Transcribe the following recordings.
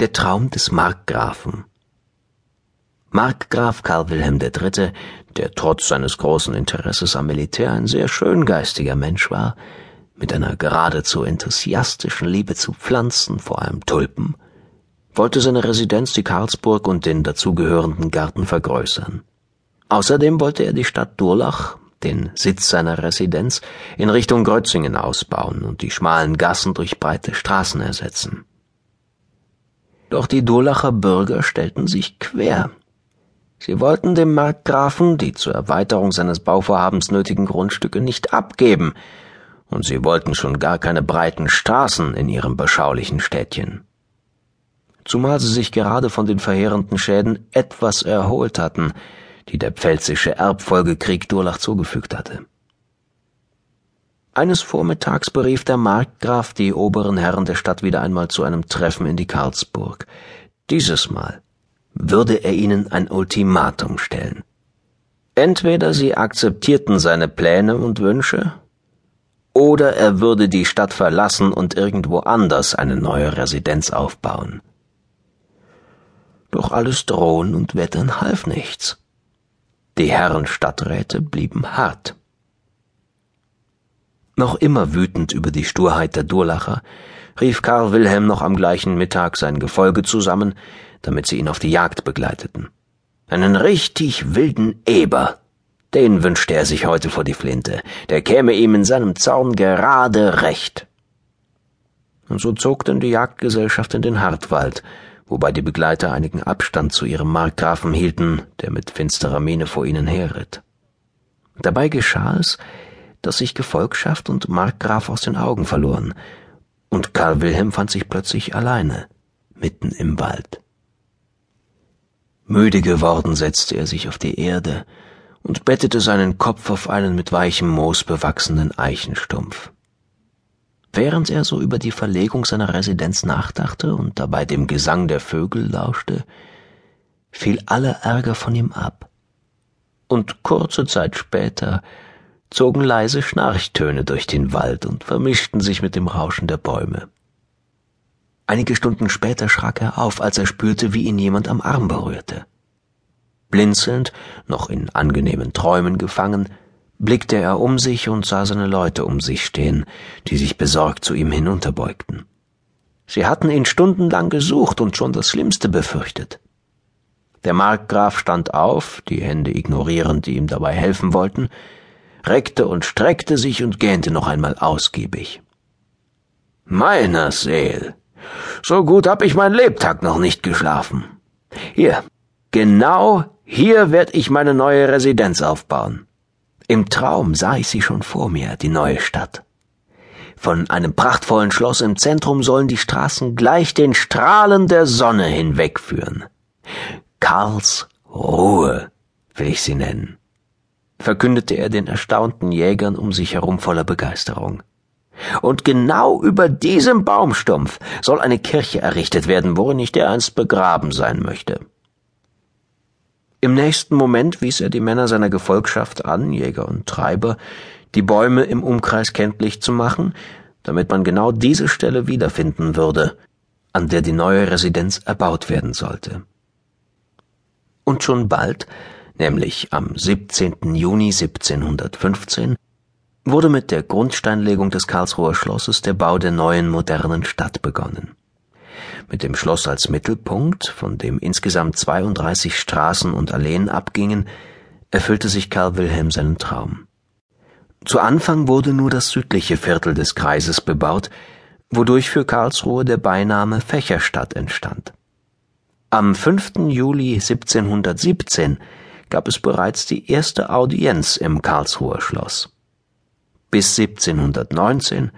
Der Traum des Markgrafen. Markgraf Karl Wilhelm III., der trotz seines großen Interesses am Militär ein sehr schöngeistiger Mensch war, mit einer geradezu enthusiastischen Liebe zu Pflanzen, vor allem Tulpen, wollte seine Residenz die Karlsburg und den dazugehörenden Garten vergrößern. Außerdem wollte er die Stadt Durlach, den Sitz seiner Residenz, in Richtung Grötzingen ausbauen und die schmalen Gassen durch breite Straßen ersetzen. Doch die Durlacher Bürger stellten sich quer. Sie wollten dem Markgrafen die zur Erweiterung seines Bauvorhabens nötigen Grundstücke nicht abgeben, und sie wollten schon gar keine breiten Straßen in ihrem beschaulichen Städtchen. Zumal sie sich gerade von den verheerenden Schäden etwas erholt hatten, die der pfälzische Erbfolgekrieg Durlach zugefügt hatte. Eines Vormittags berief der Markgraf die oberen Herren der Stadt wieder einmal zu einem Treffen in die Karlsburg. Dieses Mal würde er ihnen ein Ultimatum stellen. Entweder sie akzeptierten seine Pläne und Wünsche, oder er würde die Stadt verlassen und irgendwo anders eine neue Residenz aufbauen. Doch alles Drohen und Wettern half nichts. Die Herren Stadträte blieben hart. Noch immer wütend über die Sturheit der Durlacher, rief Karl Wilhelm noch am gleichen Mittag sein Gefolge zusammen, damit sie ihn auf die Jagd begleiteten. Einen richtig wilden Eber, den wünschte er sich heute vor die Flinte, der käme ihm in seinem Zorn gerade recht. Und so zog denn die Jagdgesellschaft in den Hartwald, wobei die Begleiter einigen Abstand zu ihrem Markgrafen hielten, der mit finsterer Miene vor ihnen herritt. Dabei geschah es, dass sich Gefolgschaft und Markgraf aus den Augen verloren, und Karl Wilhelm fand sich plötzlich alleine, mitten im Wald. Müde geworden setzte er sich auf die Erde und bettete seinen Kopf auf einen mit weichem Moos bewachsenen Eichenstumpf. Während er so über die Verlegung seiner Residenz nachdachte und dabei dem Gesang der Vögel lauschte, fiel aller Ärger von ihm ab. Und kurze Zeit später zogen leise Schnarchtöne durch den Wald und vermischten sich mit dem Rauschen der Bäume. Einige Stunden später schrak er auf, als er spürte, wie ihn jemand am Arm berührte. Blinzelnd, noch in angenehmen Träumen gefangen, blickte er um sich und sah seine Leute um sich stehen, die sich besorgt zu ihm hinunterbeugten. Sie hatten ihn stundenlang gesucht und schon das Schlimmste befürchtet. Der Markgraf stand auf, die Hände ignorierend, die ihm dabei helfen wollten, reckte und streckte sich und gähnte noch einmal ausgiebig. Meiner Seel, so gut hab ich mein Lebtag noch nicht geschlafen. Hier, genau hier werd ich meine neue Residenz aufbauen. Im Traum sah ich sie schon vor mir, die neue Stadt. Von einem prachtvollen Schloss im Zentrum sollen die Straßen gleich den Strahlen der Sonne hinwegführen. Karls Ruhe will ich sie nennen verkündete er den erstaunten Jägern um sich herum voller Begeisterung. Und genau über diesem Baumstumpf soll eine Kirche errichtet werden, worin ich dereinst begraben sein möchte. Im nächsten Moment wies er die Männer seiner Gefolgschaft an, Jäger und Treiber, die Bäume im Umkreis kenntlich zu machen, damit man genau diese Stelle wiederfinden würde, an der die neue Residenz erbaut werden sollte. Und schon bald nämlich am 17. Juni 1715, wurde mit der Grundsteinlegung des Karlsruher Schlosses der Bau der neuen modernen Stadt begonnen. Mit dem Schloss als Mittelpunkt, von dem insgesamt 32 Straßen und Alleen abgingen, erfüllte sich Karl Wilhelm seinen Traum. Zu Anfang wurde nur das südliche Viertel des Kreises bebaut, wodurch für Karlsruhe der Beiname Fächerstadt entstand. Am 5. Juli 1717 gab es bereits die erste Audienz im Karlsruher Schloss. Bis 1719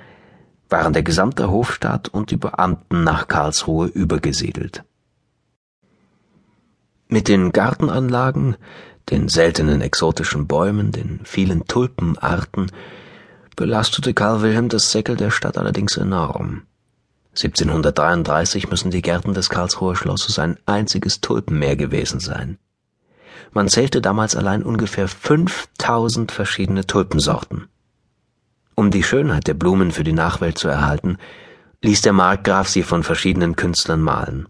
waren der gesamte Hofstaat und die Beamten nach Karlsruhe übergesiedelt. Mit den Gartenanlagen, den seltenen exotischen Bäumen, den vielen Tulpenarten belastete Karl Wilhelm das Säckel der Stadt allerdings enorm. 1733 müssen die Gärten des Karlsruher Schlosses ein einziges Tulpenmeer gewesen sein. Man zählte damals allein ungefähr 5000 verschiedene Tulpensorten. Um die Schönheit der Blumen für die Nachwelt zu erhalten, ließ der Markgraf sie von verschiedenen Künstlern malen.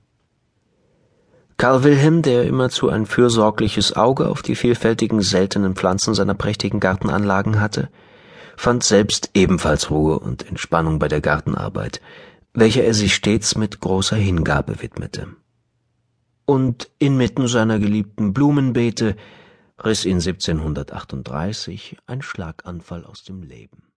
Karl Wilhelm, der immerzu ein fürsorgliches Auge auf die vielfältigen seltenen Pflanzen seiner prächtigen Gartenanlagen hatte, fand selbst ebenfalls Ruhe und Entspannung bei der Gartenarbeit, welcher er sich stets mit großer Hingabe widmete. Und inmitten seiner geliebten Blumenbeete riss ihn 1738 ein Schlaganfall aus dem Leben